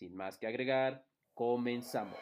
Sin más que agregar, comenzamos.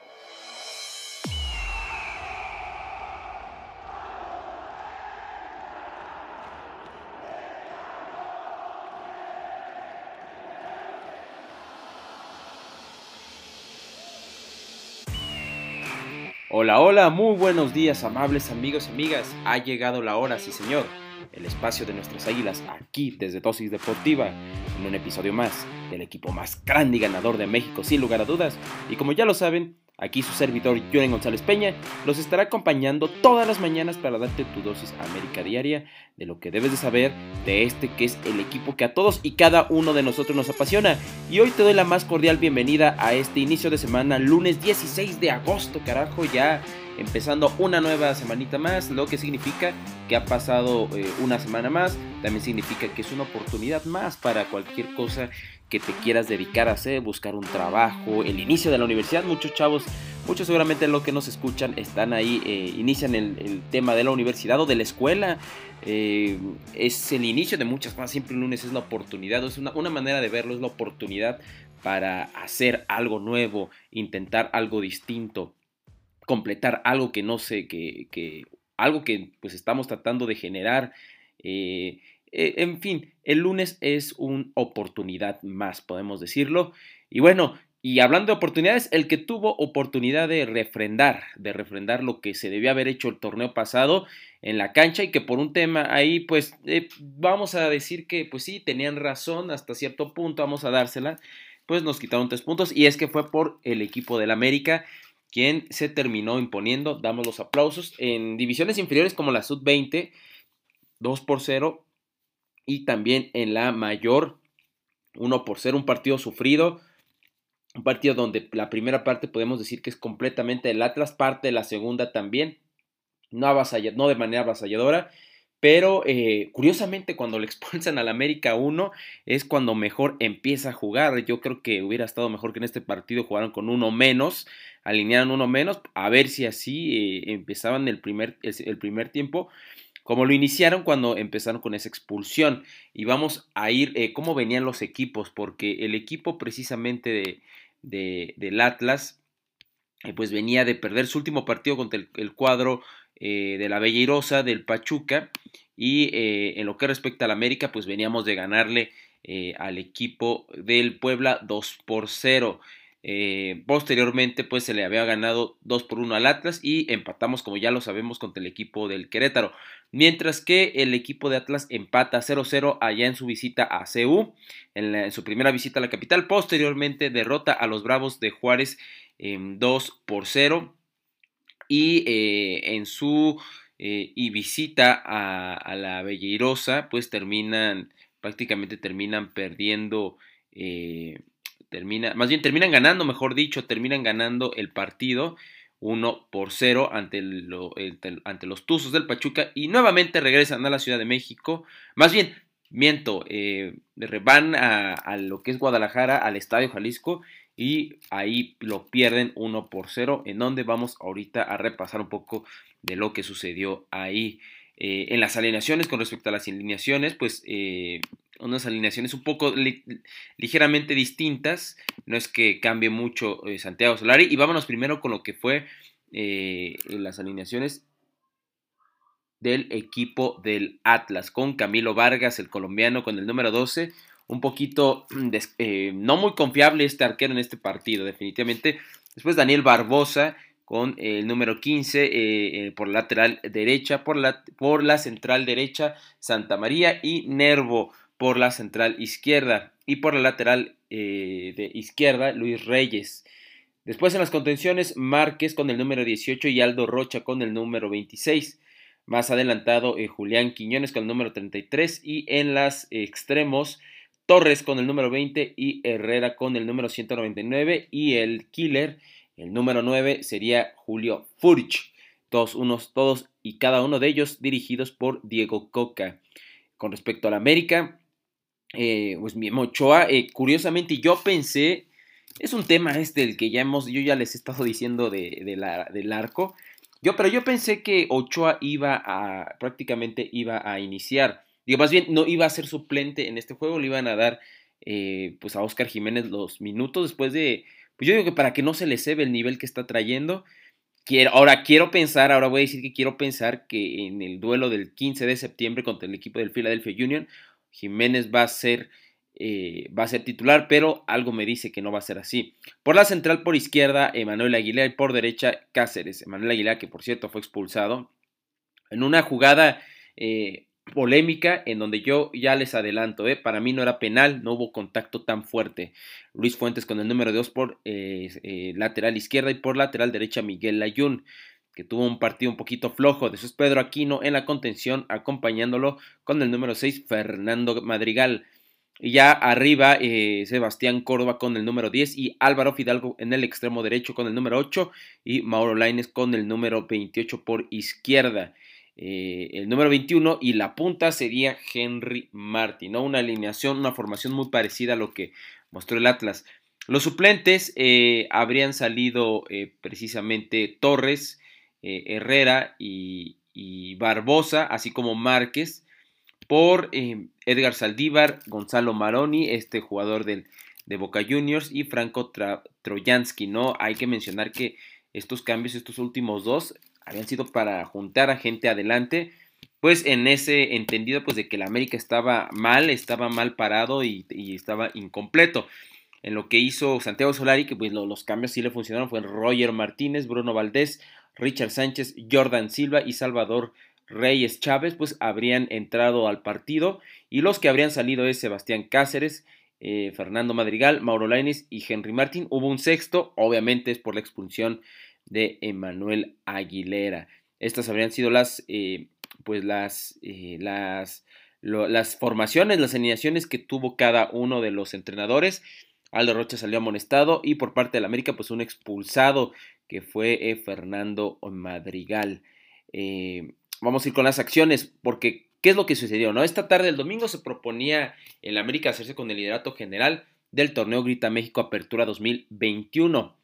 Hola, hola, muy buenos días, amables amigos y amigas. Ha llegado la hora, sí señor. El espacio de nuestras águilas aquí desde Dosis Deportiva, en un episodio más del equipo más grande y ganador de México, sin lugar a dudas. Y como ya lo saben, aquí su servidor Joren González Peña los estará acompañando todas las mañanas para darte tu dosis América diaria de lo que debes de saber de este que es el equipo que a todos y cada uno de nosotros nos apasiona. Y hoy te doy la más cordial bienvenida a este inicio de semana, lunes 16 de agosto, carajo, ya empezando una nueva semanita más, lo que significa que ha pasado eh, una semana más, también significa que es una oportunidad más para cualquier cosa que te quieras dedicar a hacer, buscar un trabajo, el inicio de la universidad, muchos chavos, muchos seguramente lo que nos escuchan están ahí, eh, inician el, tema de la universidad o de la escuela, eh, es el inicio de muchas cosas, siempre el lunes es la oportunidad, es una, una manera de verlo, es la oportunidad para hacer algo nuevo, intentar algo distinto completar algo que no sé, que, algo que pues estamos tratando de generar. Eh, eh, en fin, el lunes es una oportunidad más, podemos decirlo. Y bueno, y hablando de oportunidades, el que tuvo oportunidad de refrendar, de refrendar lo que se debió haber hecho el torneo pasado en la cancha y que por un tema ahí, pues eh, vamos a decir que pues sí, tenían razón hasta cierto punto, vamos a dársela, pues nos quitaron tres puntos y es que fue por el equipo del América quien se terminó imponiendo, damos los aplausos, en divisiones inferiores como la Sub-20, 2 por 0, y también en la mayor, 1 por 0, un partido sufrido, un partido donde la primera parte podemos decir que es completamente el Atlas, parte la segunda también, no, no de manera avasalladora, pero eh, curiosamente cuando le expulsan al América 1 es cuando mejor empieza a jugar. Yo creo que hubiera estado mejor que en este partido jugaran con uno menos, alinearon uno menos, a ver si así eh, empezaban el primer, el primer tiempo como lo iniciaron cuando empezaron con esa expulsión. Y vamos a ir eh, cómo venían los equipos, porque el equipo precisamente de, del Atlas, pues venía de perder su último partido contra el cuadro eh, de la Belleirosa, del Pachuca, y eh, en lo que respecta al América, pues veníamos de ganarle eh, al equipo del Puebla 2 por 0. posteriormente, pues se le había ganado 2 por 1 al Atlas y empatamos, como ya lo sabemos, contra el equipo del Querétaro. Mientras que el equipo de Atlas empata 0-0 allá en su visita a CU, en, en, su primera visita a la capital. Posteriormente derrota a los Bravos de Juárez 2 por 0 y eh, en su eh, y visita a, la Belleirosa, pues terminan, prácticamente terminan perdiendo, eh, termina, más bien terminan ganando, mejor dicho, terminan ganando el partido 1 por 0 ante, ante los Tuzos del Pachuca y nuevamente regresan a la Ciudad de México, más bien, miento, van a, a lo que es Guadalajara, al Estadio Jalisco y ahí lo pierden 1 por 0, en donde vamos ahorita a repasar un poco de lo que sucedió ahí. Eh, en las alineaciones, con respecto a las alineaciones, pues eh, unas alineaciones un poco ligeramente distintas, no es que cambie mucho eh, Santiago Solari, y vámonos primero con lo que fue las alineaciones del equipo del Atlas, con Camilo Vargas, el colombiano, con el número 12, un poquito eh, no muy confiable este arquero en este partido, definitivamente. Después Daniel Barbosa con el número 15 eh, eh, por la lateral derecha, por la, por la central derecha Santa María y Nervo por la central izquierda y por la lateral de izquierda Luis Reyes. Después en las contenciones Márquez con el número 18 y Aldo Rocha con el número 26. Más adelantado Julián Quiñones con el número 33 y en las extremos Torres con el número 20 y Herrera con el número 199 y el killer, el número 9 sería Julio Furch. Todos unos, todos y cada uno de ellos dirigidos por Diego Coca. Con respecto al América, eh, pues mi Ochoa, eh, curiosamente yo pensé, es un tema este el que ya hemos, yo ya les he estado diciendo de, del arco, yo, pero yo pensé que Ochoa iba a, prácticamente iba a iniciar, digo, más bien no iba a ser suplente en este juego, le iban a dar eh, pues a Oscar Jiménez los minutos después de, pues yo digo que para que no se le cebe el nivel que está trayendo, ahora quiero pensar, ahora voy a decir que quiero pensar que en el duelo del 15 de septiembre contra el equipo del Philadelphia Union, Jiménez va a ser eh, va a ser titular, pero algo me dice que no va a ser así. Por la central, por izquierda, Emanuel Aguilar y por derecha, Cáceres. Emanuel Aguilar, que por cierto fue expulsado en una jugada eh, polémica en donde yo ya les adelanto, eh, para mí no era penal, no hubo contacto tan fuerte. Luis Fuentes con el número 2 por lateral izquierda y por lateral derecha Miguel Layún que tuvo un partido un poquito flojo. Después Pedro Aquino en la contención, acompañándolo con el número 6, Fernando Madrigal. Y ya arriba, eh, Sebastián Córdoba con el número 10 y Álvaro Fidalgo en el extremo derecho con el número 8 y Mauro Laines con el número 28 por izquierda. Eh, el número 21 y la punta sería Henry Martin, ¿no? Una alineación, una formación muy parecida a lo que mostró el Atlas. Los suplentes eh, habrían salido precisamente Torres, eh, Herrera y, Barbosa, así como Márquez, por eh, Edgar Saldívar, Gonzalo Maroni, este jugador del, de Boca Juniors, y Franco Trojansky, ¿no? Hay que mencionar que estos cambios, estos últimos dos, habían sido para juntar a gente adelante, pues en ese entendido, pues de que el América estaba mal, estaba mal parado y, estaba incompleto. En lo que hizo Santiago Solari, que pues los cambios sí le funcionaron, fue Roger Martínez, Bruno Valdés, Richard Sánchez, Jordan Silva y Salvador Reyes Chávez, pues habrían entrado al partido y los que habrían salido es Sebastián Cáceres, eh, Fernando Madrigal, Mauro Laines y Henry Martín. Hubo un sexto, obviamente es por la expulsión de Emanuel Aguilera. Estas habrían sido las, eh, pues las, eh, las, las formaciones, las alineaciones que tuvo cada uno de los entrenadores. Aldo Rocha salió amonestado y por parte del América, pues un expulsado que fue eh, Fernando Madrigal. Vamos a ir con las acciones, porque ¿qué es lo que sucedió? No? Esta tarde del domingo se proponía el América hacerse con el liderato general del torneo Grita México Apertura 2021.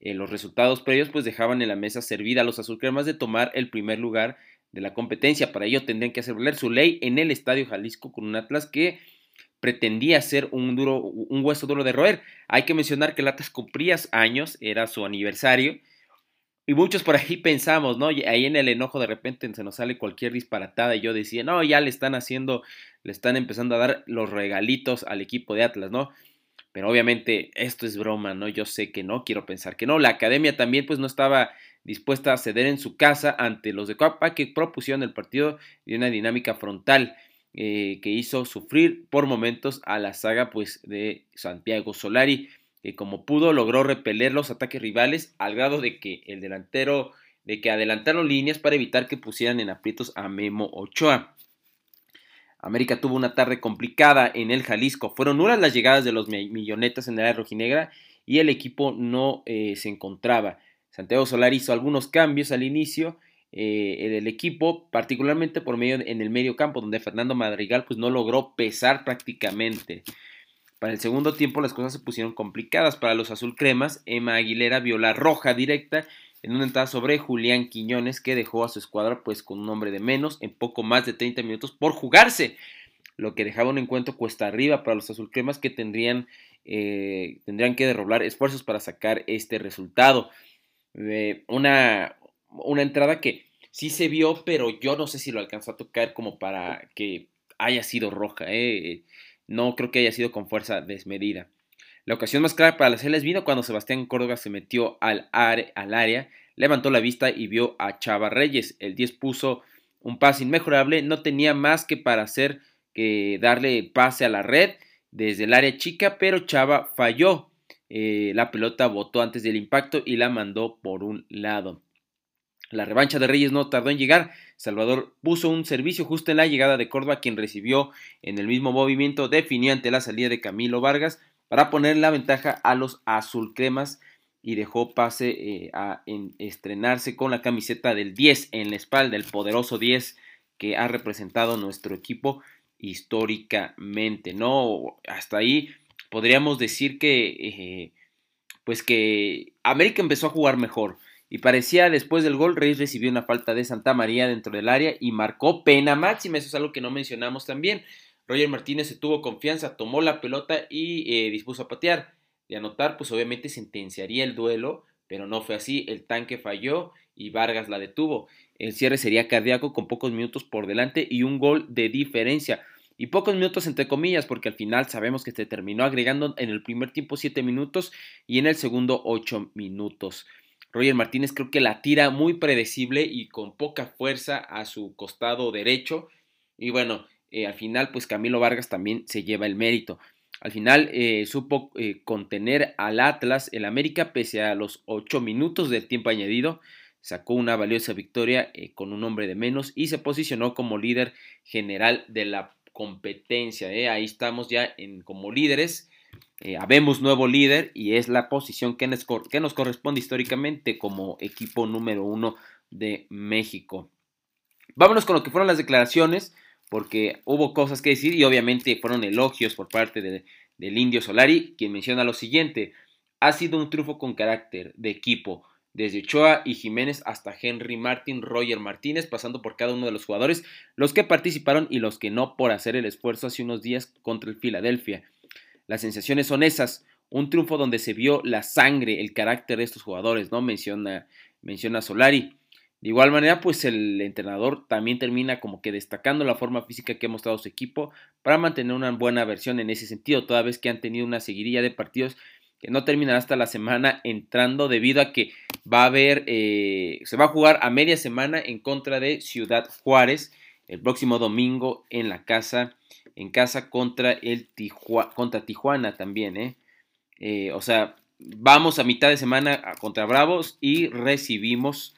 Eh, los resultados previos pues dejaban en la mesa servida a los azulcremas de tomar el primer lugar de la competencia. Para ello tendrían que hacer valer su ley en el Estadio Jalisco con un Atlas que pretendía ser un, duro, un hueso duro de roer. Hay que mencionar que el Atlas cumplía años, era su aniversario, y muchos por ahí pensamos, ¿no? ahí en el enojo de repente se nos sale cualquier disparatada y yo decía, no, ya le están haciendo, le están empezando a dar los regalitos al equipo de Atlas, ¿no? Pero obviamente esto es broma, ¿no? Yo sé que no, quiero pensar que no. La academia también pues no estaba dispuesta a ceder en su casa ante los de Coapa que propusieron el partido de una dinámica frontal eh, que hizo sufrir por momentos a la saga pues de Santiago Solari que como pudo logró repeler los ataques rivales al grado de que el delantero, de que adelantaron líneas para evitar que pusieran en aprietos a Memo Ochoa. América tuvo una tarde complicada en el Jalisco. Fueron nulas las llegadas de los millonetas en el área rojinegra y el equipo no eh, se encontraba. Santiago Solar hizo algunos cambios al inicio eh, del equipo, particularmente por medio en el medio campo, donde Fernando Madrigal pues no logró pesar prácticamente. Para el segundo tiempo las cosas se pusieron complicadas para los azul cremas. Emma Aguilera vio la roja directa en una entrada sobre Julián Quiñones que dejó a su escuadra pues con un hombre de menos en poco más de 30 minutos por jugarse, lo que dejaba un encuentro cuesta arriba para los azul cremas que tendrían, eh, tendrían que derroblar esfuerzos para sacar este resultado. Eh, una, una entrada que sí se vio, pero yo no sé si lo alcanzó a tocar como para que haya sido roja. Eh no creo que haya sido con fuerza desmedida. La ocasión más clara para las Celes vino cuando Sebastián Córdoba se metió al, área, levantó la vista y vio a Chava Reyes. El 10 puso un pase inmejorable, no tenía más que para hacer que darle pase a la red desde el área chica, pero Chava falló. Eh, la pelota botó antes del impacto y la mandó por un lado. La revancha de Reyes no tardó en llegar. Salvador puso un servicio justo en la llegada de Córdoba, quien recibió en el mismo movimiento, definió ante la salida de Camilo Vargas para poner la ventaja a los azulcremas y dejó pase eh, a estrenarse con la camiseta del 10 en la espalda, el poderoso 10 que ha representado nuestro equipo históricamente, ¿no? Hasta ahí podríamos decir que, eh, pues que América empezó a jugar mejor. Y parecía después del gol, Reyes recibió una falta de Santa María dentro del área y marcó pena máxima. Eso es algo que no mencionamos también. Roger Martínez se tuvo confianza, tomó la pelota y eh, dispuso a patear. De anotar, pues obviamente sentenciaría el duelo, pero no fue así. El tanque falló y Vargas la detuvo. El cierre sería cardíaco con pocos minutos por delante y un gol de diferencia. Y pocos minutos entre comillas, porque al final sabemos que se terminó agregando en el primer tiempo 7 minutos y en el segundo 8 minutos. Roger Martínez creo que la tira muy predecible y con poca fuerza a su costado derecho. Y bueno, eh, al final pues Camilo Vargas también se lleva el mérito. Al final eh, supo eh, contener al Atlas el América pese a los 8 minutos del tiempo añadido. Sacó una valiosa victoria con un hombre de menos y se posicionó como líder general de la competencia. Ahí estamos ya en, como líderes habemos nuevo líder y es la posición que nos, que nos corresponde históricamente como equipo número uno de México. Vámonos con lo que fueron las declaraciones, porque hubo cosas que decir y obviamente fueron elogios por parte del Indio Solari, quien menciona lo siguiente, ha sido un triunfo con carácter de equipo, desde Ochoa y Jiménez hasta Henry Martin, Roger Martínez, pasando por cada uno de los jugadores, los que participaron y los que no por hacer el esfuerzo hace unos días contra el Filadelfia. Las sensaciones son esas. Un triunfo donde se vio la sangre, el carácter de estos jugadores, ¿no? Menciona, menciona Solari. De igual manera, pues el entrenador también termina como que destacando la forma física que ha mostrado su equipo para mantener una buena versión en ese sentido, toda vez que han tenido una seguidilla de partidos que no terminará hasta la semana entrando debido a que va a haber, eh, se va a jugar a media semana en contra de Ciudad Juárez el próximo domingo en la casa en casa contra el contra Tijuana también, ¿eh? ¿eh? O sea, vamos a mitad de semana contra Bravos y recibimos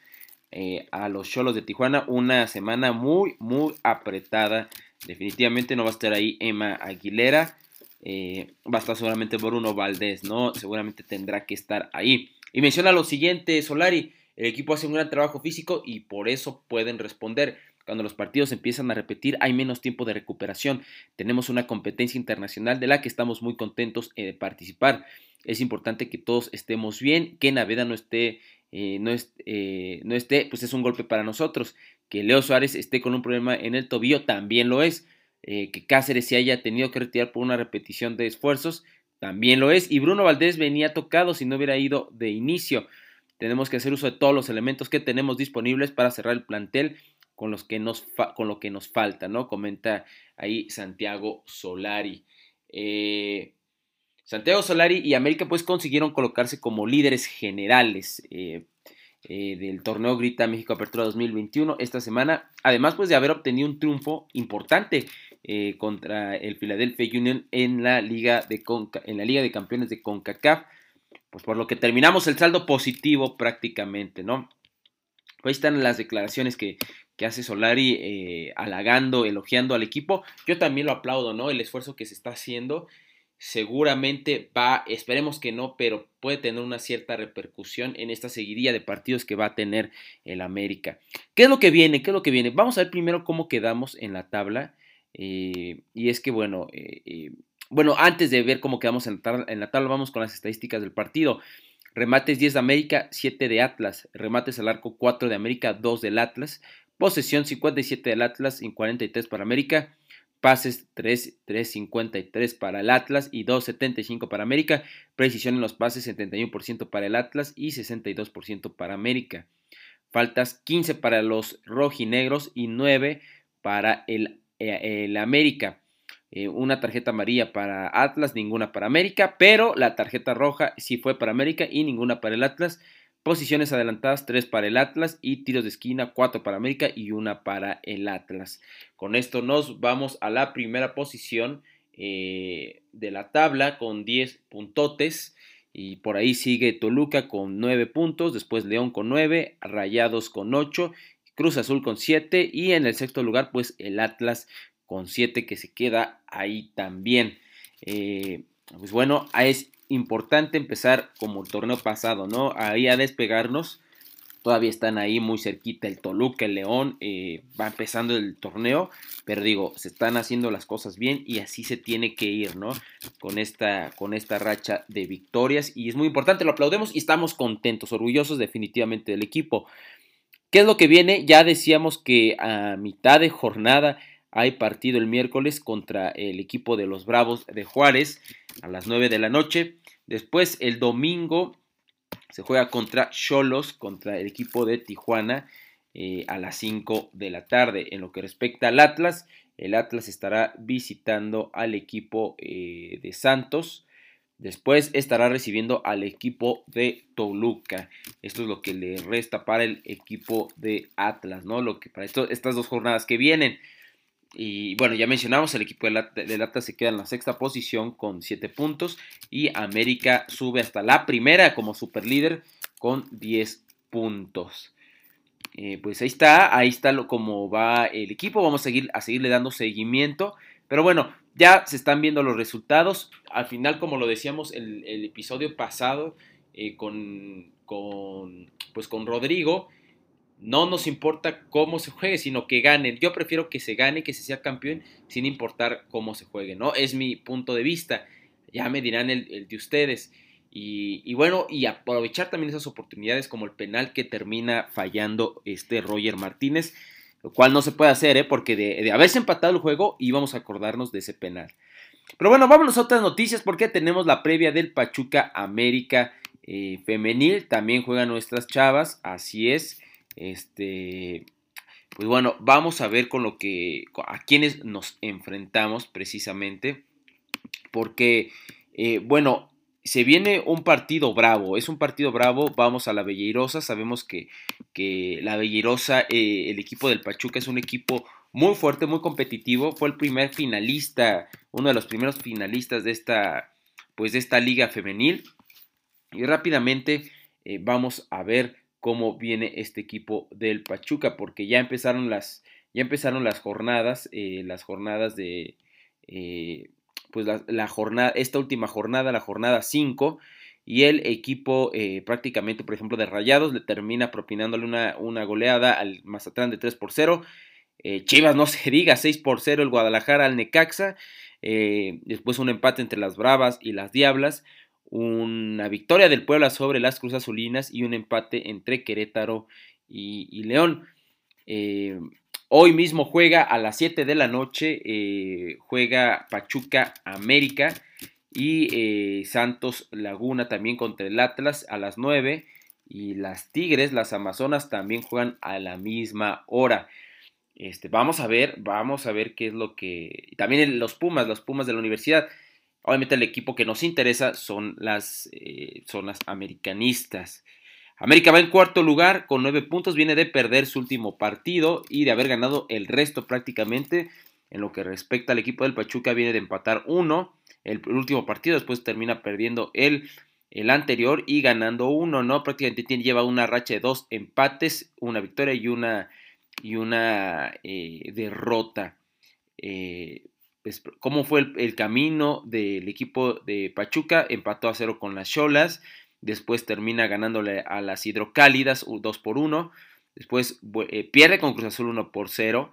eh, a los Cholos de Tijuana una semana muy, muy apretada. Definitivamente no va a estar ahí Emma Aguilera. Eh, va a estar seguramente Bruno Valdés, ¿no? Seguramente tendrá que estar ahí. Y menciona lo siguiente, Solari. El equipo hace un gran trabajo físico y por eso pueden responder. Cuando los partidos empiezan a repetir hay menos tiempo de recuperación. Tenemos una competencia internacional de la que estamos muy contentos de participar. Es importante que todos estemos bien, que Naveda no esté, eh, no, eh, no esté, pues es un golpe para nosotros. Que Leo Suárez esté con un problema en el tobillo también lo es. Eh, que Cáceres se haya tenido que retirar por una repetición de esfuerzos también lo es. Y Bruno Valdés venía tocado si no hubiera ido de inicio. Tenemos que hacer uso de todos los elementos que tenemos disponibles para cerrar el plantel con, los que nos con lo que nos falta, ¿no? Comenta ahí Santiago Solari. Eh, Santiago Solari y América pues consiguieron colocarse como líderes generales eh, eh, del torneo Grita México Apertura 2021 esta semana, además pues de haber obtenido un triunfo importante contra el Philadelphia Union en la Liga de, en la Liga de Campeones de CONCACAF, pues por lo que terminamos el saldo positivo prácticamente, ¿no? Ahí están las declaraciones que, que hace Solari eh, halagando, elogiando al equipo. Yo también lo aplaudo, ¿no? El esfuerzo que se está haciendo seguramente va, esperemos que no, pero puede tener una cierta repercusión en esta seguidilla de partidos que va a tener el América. ¿Qué es lo que viene? ¿Qué es lo que viene? Vamos a ver primero cómo quedamos en la tabla. Eh, y es que, bueno, eh, bueno, antes de ver cómo quedamos en la, en la tabla, vamos con las estadísticas del partido. Remates 10 de América, 7 de Atlas. Remates al arco 4 de América, 2 del Atlas. Posesión 57 del Atlas y 43 para América. Pases 3, 3.53 para el Atlas y 2.75 para América. Precisión en los pases 71% para el Atlas y 62% para América. Faltas 15 para los rojinegros y 9 para el, eh, el América. Eh, una tarjeta amarilla para Atlas, ninguna para América, pero la tarjeta roja sí fue para América y ninguna para el Atlas. Posiciones adelantadas, 3 para el Atlas y tiros de esquina, 4 para América y 1 para el Atlas. Con esto nos vamos a la primera posición eh, de la tabla con 10 puntotes. Y por ahí sigue Toluca con 9 puntos, después León con 9, Rayados con 8, Cruz Azul con 7 y en el sexto lugar pues el Atlas con 7 que se queda ahí también. Eh, pues bueno, es importante empezar como el torneo pasado, ¿no? Ahí a despegarnos. Todavía están ahí muy cerquita el Toluca, el León, eh, va empezando el torneo, pero digo, se están haciendo las cosas bien y así se tiene que ir, ¿no? Con esta, con esta racha de victorias y es muy importante, lo aplaudemos y estamos contentos, orgullosos definitivamente del equipo. ¿Qué es lo que viene? Ya decíamos que a mitad de jornada hay partido el miércoles contra el equipo de los Bravos de Juárez a las 9 de la noche. Después el domingo se juega contra Cholos, contra el equipo de Tijuana eh, a las 5 de la tarde. En lo que respecta al Atlas, el Atlas estará visitando al equipo eh, de Santos. Después estará recibiendo al equipo de Toluca. Esto es lo que le resta para el equipo de Atlas, ¿no? Lo que para estas dos jornadas que vienen. Y bueno, ya mencionamos, el equipo del Atlas se queda en la sexta posición con 7 puntos y América sube hasta la primera como superlíder con 10 puntos. Eh, pues ahí está, ahí está lo, como va el equipo, vamos a, seguir, a seguirle dando seguimiento. Pero bueno, ya se están viendo los resultados. Al final, como lo decíamos el, el episodio pasado eh, con, con, pues con Rodrigo, no nos importa cómo se juegue, sino que ganen. Yo prefiero que se gane, que se sea campeón, sin importar cómo se juegue, ¿no? Es mi punto de vista. Ya me dirán el, de ustedes. Y, bueno, y aprovechar también esas oportunidades como el penal que termina fallando este Roger Martínez, lo cual no se puede hacer, ¿eh? porque de, haberse empatado el juego íbamos a acordarnos de ese penal. Pero bueno, vámonos a otras noticias porque tenemos la previa del Pachuca América eh, femenil, también juegan nuestras chavas, así es. Este, pues bueno, vamos a ver con lo que, a quienes nos enfrentamos precisamente, porque, eh, bueno, se viene un partido bravo, es un partido bravo, vamos a la Belleirosa, sabemos que, que la Belleirosa, eh, el equipo del Pachuca es un equipo muy fuerte, muy competitivo, fue el primer finalista, uno de los primeros finalistas de esta, pues de esta liga femenil, y rápidamente eh, vamos a ver cómo viene este equipo del Pachuca, porque ya empezaron las, ya empezaron las jornadas, eh, las jornadas de, eh, pues la, jornada, esta última jornada, la jornada 5, y el equipo eh, prácticamente, por ejemplo, de Rayados, le termina propinándole una, una goleada al Mazatlán de 3 por 0. Chivas no se diga, 6 por 0 el Guadalajara al Necaxa. después un empate entre las Bravas y las Diablas una victoria del Puebla sobre las Cruz Azulinas y un empate entre Querétaro y, León. Eh, hoy mismo juega a las 7 de la noche, eh, juega Pachuca América y eh, Santos Laguna también contra el Atlas a las 9 y las Tigres, las Amazonas también juegan a la misma hora. Este, vamos a ver, vamos a ver qué es lo que... También los Pumas, los Pumas de la universidad. Obviamente el equipo que nos interesa son las, eh, americanistas. América va en cuarto lugar con nueve puntos, viene de perder su último partido y de haber ganado el resto prácticamente. En lo que respecta al equipo del Pachuca, viene de empatar uno, el, último partido, después termina perdiendo el, el anterior y ganando uno, ¿no? Prácticamente tiene, lleva una racha de dos empates, una victoria y una, y una eh, derrota. Eh, pues, cómo fue el, camino del equipo de Pachuca. Empató a cero con las Cholas. Después termina ganándole a las Hidrocálidas 2 por 1. Después eh, pierde con Cruz Azul 1 por 0.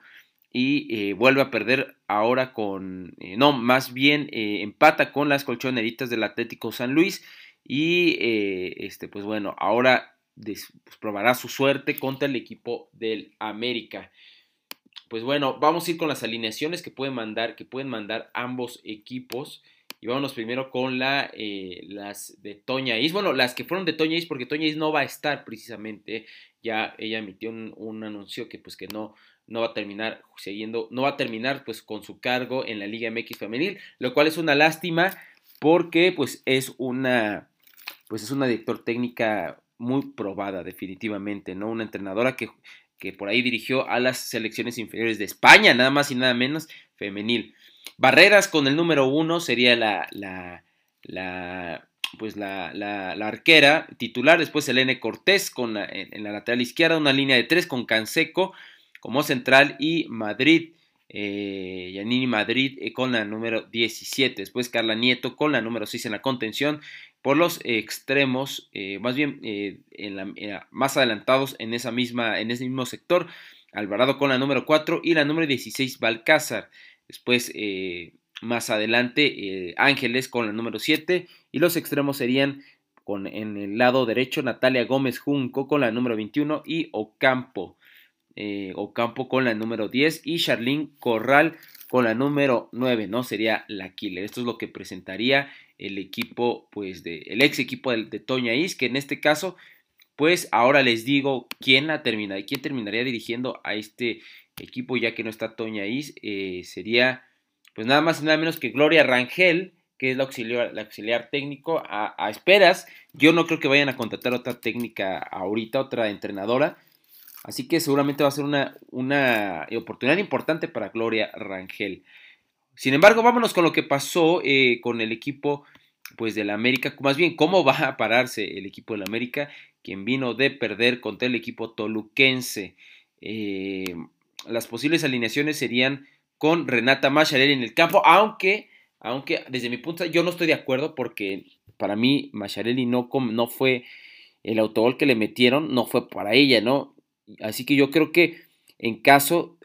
Y eh, vuelve a perder ahora con. Eh, no, más bien empata con las colchoneritas del Atlético San Luis. Y este, pues bueno, ahora pues, probará su suerte contra el equipo del América pues bueno, vamos a ir con las alineaciones que pueden mandar, que pueden mandar ambos equipos. Y vámonos primero con la, eh, las de Toña Is. Bueno, las que fueron de Toña Is, porque Toña Is no va a estar precisamente. Ya ella emitió un, anuncio que pues que no, no va a terminar siguiendo, no va a terminar pues con su cargo en la Liga MX femenil, lo cual es una lástima porque pues es una pues es una director técnica muy probada definitivamente, ¿no? Una entrenadora que que por ahí dirigió a las selecciones inferiores de España, nada más y nada menos, femenil. Barreras con el número uno sería la, la, pues la, la, arquera titular, después Elene Cortés con en, la lateral izquierda, una línea de tres con Canseco como central y Madrid, eh, Yanini Madrid eh, con la número 17, después Carla Nieto con la número 6 en la contención, por los extremos, eh, más bien en la, más adelantados en, esa misma, en ese mismo sector, Alvarado con la número 4 y la número 16 Balcázar, después más adelante Ángeles con la número 7 y los extremos serían con, en el lado derecho Natalia Gómez Junco con la número 21 y Ocampo eh, Ocampo con la número 10 y Charlene Corral con la número 9, ¿no? Sería la killer. Esto es lo que presentaría el equipo, pues, de, el ex equipo de, de Toña Is, que en este caso, pues, ahora les digo quién la termina, quién terminaría dirigiendo a este equipo, ya que no está Toña Is, eh, sería, pues, nada más y nada menos que Gloria Rangel, que es la auxiliar, la auxiliar técnico, a, a, esperas. Yo no creo que vayan a contratar otra técnica ahorita, otra entrenadora. Así que seguramente va a ser una, una oportunidad importante para Gloria Rangel. Sin embargo, vámonos con lo que pasó eh, con el equipo pues del América, más bien cómo va a pararse el equipo del América, quien vino de perder contra el equipo toluquense. Eh, las posibles alineaciones serían con Renata Macharelli en el campo, aunque, aunque desde mi punto yo no estoy de acuerdo porque para mí Macharelli no, no fue el autogol que le metieron, no fue para ella, ¿no? Así que yo creo que en caso,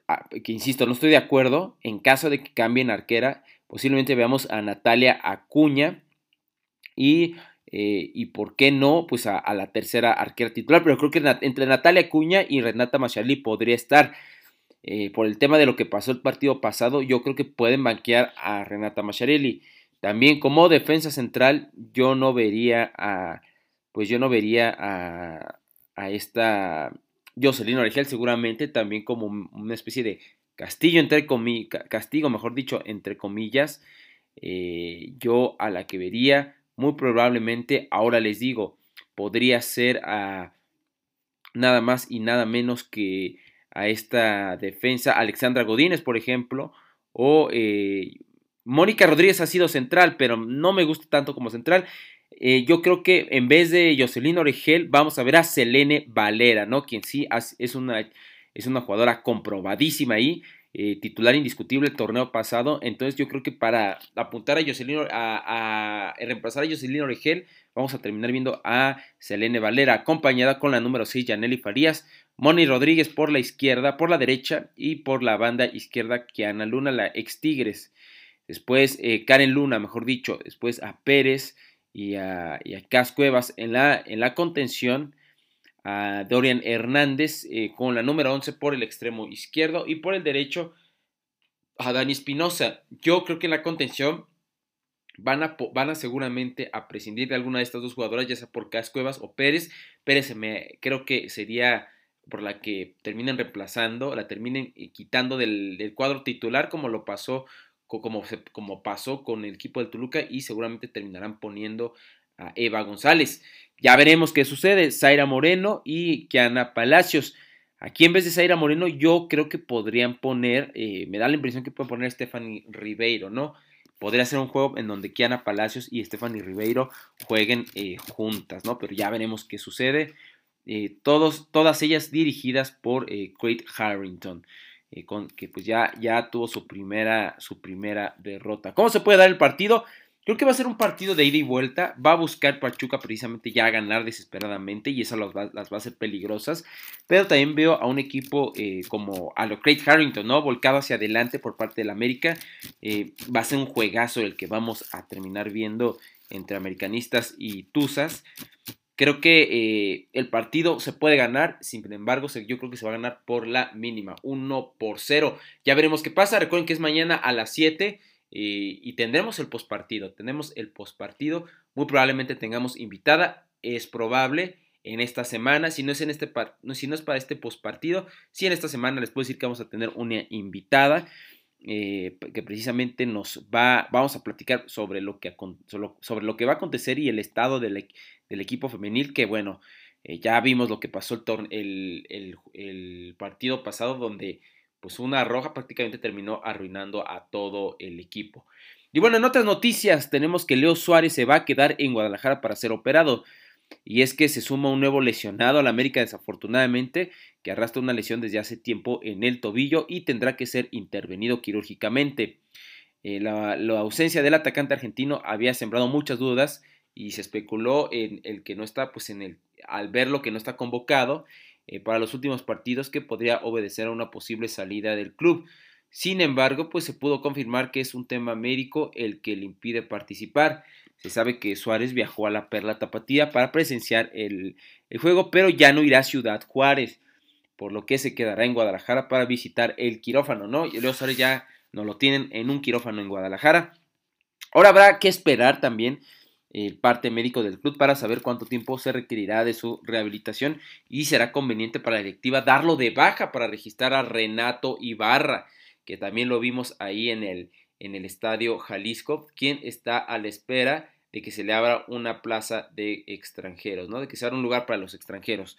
que insisto, no estoy de acuerdo, en caso de que cambien arquera, posiblemente veamos a Natalia Acuña y, eh, y por qué no, pues a, la tercera arquera titular, pero creo que entre Natalia Acuña y Renata Macharelli podría estar. Eh, por el tema de lo que pasó el partido pasado, yo creo que pueden banquear a Renata Macharelli. También como defensa central, yo no vería a, pues yo no vería a, a esta Jocelyn Origel seguramente también como una especie de castillo, entre comillas, castigo, mejor dicho, entre comillas, eh, yo a la que vería, muy probablemente, ahora les digo, podría ser a nada más y nada menos que a esta defensa, Alexandra Godínez, por ejemplo, o eh, Mónica Rodríguez ha sido central, pero no me gusta tanto como central. Eh, yo creo que en vez de Jocelyn Oregel, vamos a ver a Selene Valera, ¿no? Quien sí es una, es una jugadora comprobadísima ahí, eh, titular indiscutible el torneo pasado. Entonces yo creo que para apuntar a Jocelyn, a, reemplazar a Jocelyn Oregel, vamos a terminar viendo a Selene Valera, acompañada con la número 6, Yaneli Farías, Moni Rodríguez por la izquierda, por la derecha y por la banda izquierda, Kiana Luna, la ex Tigres. Después eh, Karen Luna, mejor dicho, después a Pérez, y a, y Cuevas en la, en la contención, a Dorian Hernández eh, con la número 11 por el extremo izquierdo y por el derecho a Dani Espinosa. Yo creo que en la contención van a, van a seguramente a prescindir de alguna de estas dos jugadoras, ya sea por Cuevas o Pérez. Pérez me, creo que sería por la que terminen reemplazando, la terminen eh, quitando del cuadro titular como lo pasó como, como pasó con el equipo del Toluca y seguramente terminarán poniendo a Eva González. Ya veremos qué sucede. Zaira Moreno y Kiana Palacios. Aquí en vez de Zaira Moreno, yo creo que podrían poner, eh, me da la impresión que pueden poner a Stephanie Ribeiro, ¿no? Podría ser un juego en donde Kiana Palacios y Stephanie Ribeiro jueguen eh, juntas, ¿no? Pero ya veremos qué sucede. Eh, todos, todas ellas dirigidas por Craig Harrington. Eh, que pues ya, ya tuvo su primera, su primera derrota. ¿Cómo se puede dar el partido? Creo que va a ser un partido de ida y vuelta. Va a buscar Pachuca precisamente ya a ganar desesperadamente y eso las va, las a hacer peligrosas. Pero también veo a un equipo eh, como a lo Craig Harrington, ¿no? Volcado hacia adelante por parte del América. Eh, va a ser un juegazo el que vamos a terminar viendo entre americanistas y tuzas. Creo que eh, el partido se puede ganar, sin embargo, yo creo que se va a ganar por la mínima, 1 por 0. Ya veremos qué pasa. Recuerden que es mañana a las 7 eh, y tendremos el postpartido. Tenemos el postpartido. Muy probablemente tengamos invitada. Es probable en esta semana. Si no es, en este si no es para este postpartido, si en esta semana les puedo decir que vamos a tener una invitada. Eh, que precisamente nos va, vamos a platicar sobre lo, que, sobre lo que va a acontecer y el estado del, del equipo femenil, que bueno, eh, ya vimos lo que pasó el, el, el, partido pasado donde pues una roja prácticamente terminó arruinando a todo el equipo. Y bueno, en otras noticias tenemos que Leo Suárez se va a quedar en Guadalajara para ser operado. Y es que se suma un nuevo lesionado a la América desafortunadamente, que arrastra una lesión desde hace tiempo en el tobillo y tendrá que ser intervenido quirúrgicamente. Eh, la, ausencia del atacante argentino había sembrado muchas dudas y se especuló en el que no está, pues en el, al verlo que no está convocado eh, para los últimos partidos, que podría obedecer a una posible salida del club. Sin embargo, pues se pudo confirmar que es un tema médico el que le impide participar. Se sabe que Suárez viajó a la Perla Tapatía para presenciar el, juego, pero ya no irá a Ciudad Juárez, por lo que se quedará en Guadalajara para visitar el quirófano, ¿no? Y Leo Suárez ya no lo tienen en un quirófano en Guadalajara. Ahora habrá que esperar también el parte médico del club para saber cuánto tiempo se requerirá de su rehabilitación y será conveniente para la directiva darlo de baja para registrar a Renato Ibarra, que también lo vimos ahí en el, en el estadio Jalisco, quien está a la espera de que se le abra una plaza de extranjeros, ¿no? De que se abra un lugar para los extranjeros.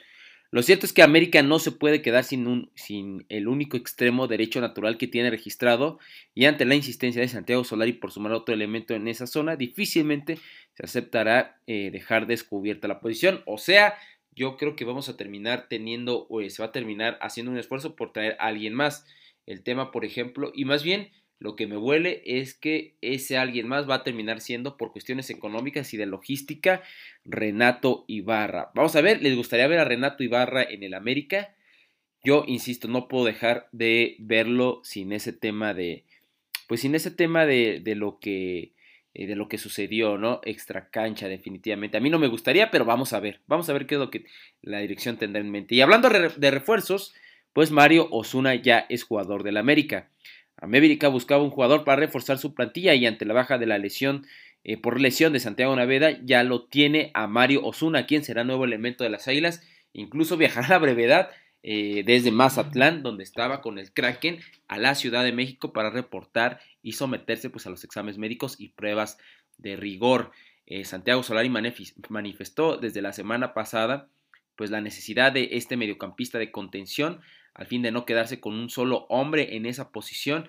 Lo cierto es que América no se puede quedar sin, un, sin el único extremo derecho natural que tiene registrado y ante la insistencia de Santiago Solari por sumar otro elemento en esa zona, difícilmente se aceptará eh, dejar descubierta la posición. O sea, yo creo que vamos a terminar teniendo, o se va a terminar haciendo un esfuerzo por traer a alguien más. El tema, por ejemplo, y más bien lo que me huele es que ese alguien más va a terminar siendo por cuestiones económicas y de logística Renato Ibarra. Vamos a ver, ¿les gustaría ver a Renato Ibarra en el América? Yo insisto, no puedo dejar de verlo sin ese tema de, pues sin ese tema de, de lo que eh, de lo que sucedió, ¿no? Extra cancha, definitivamente. A mí no me gustaría, pero vamos a ver. Vamos a ver qué es lo que la dirección tendrá en mente. Y hablando de refuerzos, pues Mario Osuna ya es jugador del América. América buscaba un jugador para reforzar su plantilla y ante la baja de la lesión eh, por lesión de Santiago Naveda ya lo tiene a Mario Osuna, quien será nuevo elemento de las Águilas. Incluso viajará a la brevedad eh, desde Mazatlán, donde estaba con el Kraken, a la Ciudad de México para reportar y someterse pues, a los exámenes médicos y pruebas de rigor. Eh, Santiago Solari manifestó desde la semana pasada pues la necesidad de este mediocampista de contención al fin de no quedarse con un solo hombre en esa posición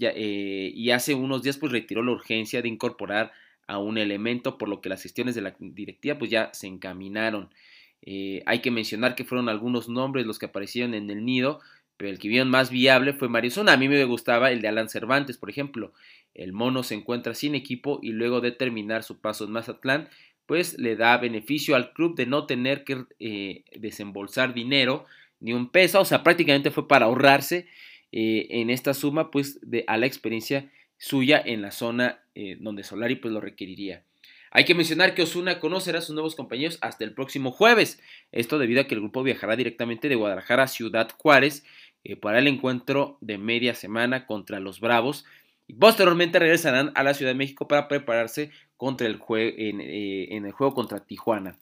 eh, y hace unos días pues retiró la urgencia de incorporar a un elemento por lo que las gestiones de la directiva pues ya se encaminaron. Eh, hay que mencionar que fueron algunos nombres los que aparecieron en el nido, pero el que vieron más viable fue Mario Zona. A mí me gustaba el de Alan Cervantes, por ejemplo. El mono se encuentra sin equipo y luego de terminar su paso en Mazatlán, pues le da beneficio al club de no tener que eh, desembolsar dinero ni un peso, o sea, prácticamente fue para ahorrarse eh, en esta suma, pues, de, a la experiencia suya en la zona eh, donde Solari pues lo requeriría. Hay que mencionar que Osuna conocerá a sus nuevos compañeros hasta el próximo jueves. Esto debido a que el grupo viajará directamente de Guadalajara a Ciudad Juárez eh, para el encuentro de media semana contra los Bravos. Y posteriormente regresarán a la Ciudad de México para prepararse contra el en, en el juego contra Tijuana.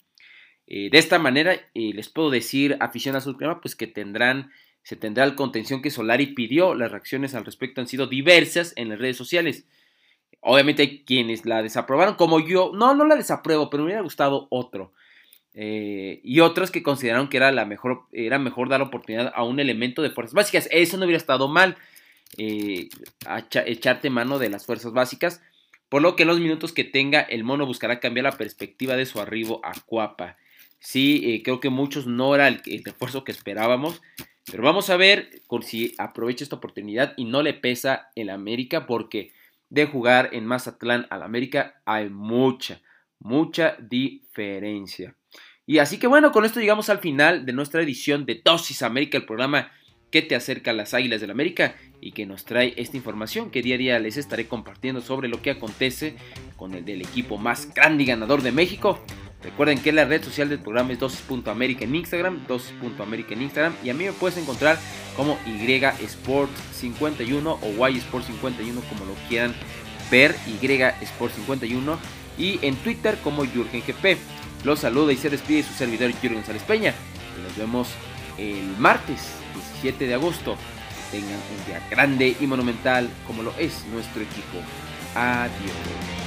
Eh, de esta manera, eh, les puedo decir, afición azul crema, pues que tendrán, se tendrá el contención que Solari pidió. Las reacciones al respecto han sido diversas en las redes sociales. Obviamente hay quienes la desaprobaron, como yo. No, no la desapruebo, pero me hubiera gustado otro. Eh, y otros que consideraron que era, la mejor, era mejor dar oportunidad a un elemento de fuerzas básicas. Eso no hubiera estado mal. echarte mano de las fuerzas básicas. Por lo que en los minutos que tenga, el mono buscará cambiar la perspectiva de su arribo a Cuapa. Sí, eh, creo que muchos no era el, esfuerzo que esperábamos. Pero vamos a ver si aprovecha esta oportunidad y no le pesa el América porque de jugar en Mazatlán al América hay mucha, mucha diferencia. Y así que bueno, con esto llegamos al final de nuestra edición de Dosis América, el programa que te acerca a las Águilas del América y que nos trae esta información que día a día les estaré compartiendo sobre lo que acontece con el del equipo más grande y ganador de México. Recuerden que la red social del programa es dosis.america en Instagram, dosis.america en Instagram y a mí me puedes encontrar como Y Sport 51 o Y Sport 51 como lo quieran ver, Y Sport 51 y en Twitter como Jürgen GP. Los saluda y se despide su servidor Jürgen González Peña nos vemos el martes 17 de agosto. tengan un día grande y monumental como lo es nuestro equipo. Adiós.